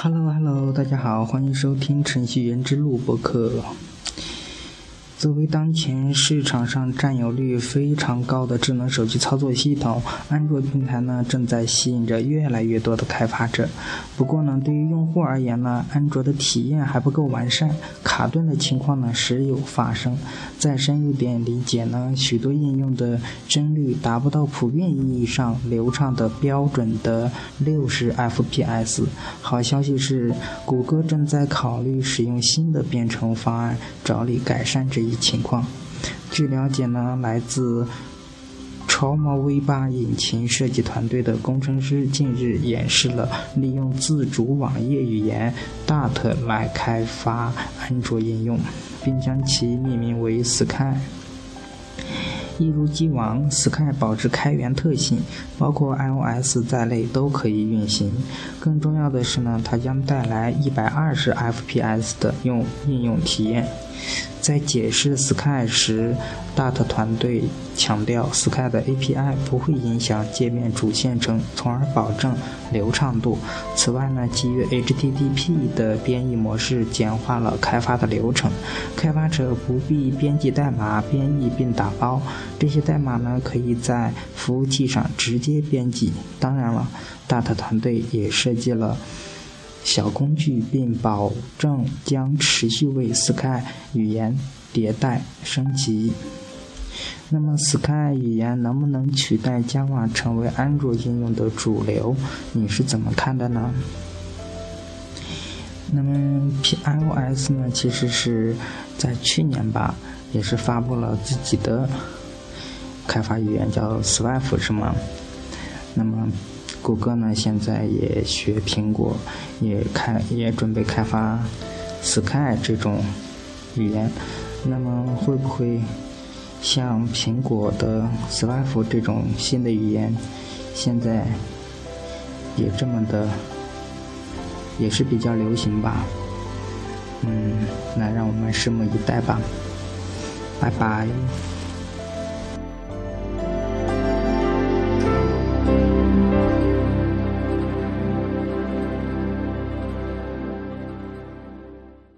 Hello Hello，大家好，欢迎收听程序员之路播客。作为当前市场上占有率非常高的智能手机操作系统，安卓平台呢正在吸引着越来越多的开发者。不过呢，对于用户而言呢，安卓的体验还不够完善，卡顿的情况呢时有发生。再深入点理解呢，许多应用的帧率达不到普遍意义上流畅的标准的六十 FPS。好消息是，谷歌正在考虑使用新的编程方案，着力改善这一。一情况，据了解呢，来自超猫 V 八引擎设计团队的工程师近日演示了利用自主网页语言 Dart 来开发安卓应用，并将其命名为 Sky。一如既往，Sky 保持开源特性，包括 iOS 在内都可以运行。更重要的是呢，它将带来一百二十 FPS 的用应用体验。在解释 Sky 时，Dart 团队强调，Sky 的 API 不会影响界面主线程，从而保证流畅度。此外呢，基于 HTTP 的编译模式简化了开发的流程，开发者不必编辑代码、编译并打包，这些代码呢可以在服务器上直接编辑。当然了，Dart 团队也设计了。小工具，并保证将持续为 Sky 语言迭代升级。那么，Sky 语言能不能取代 Java 成为安卓应用的主流？你是怎么看的呢？那么，iOS 呢？其实是在去年吧，也是发布了自己的开发语言，叫 Swift，是吗？那么。谷歌呢，现在也学苹果，也开也准备开发 Sky 这种语言。那么会不会像苹果的 Swift 这种新的语言，现在也这么的，也是比较流行吧？嗯，那让我们拭目以待吧。拜拜。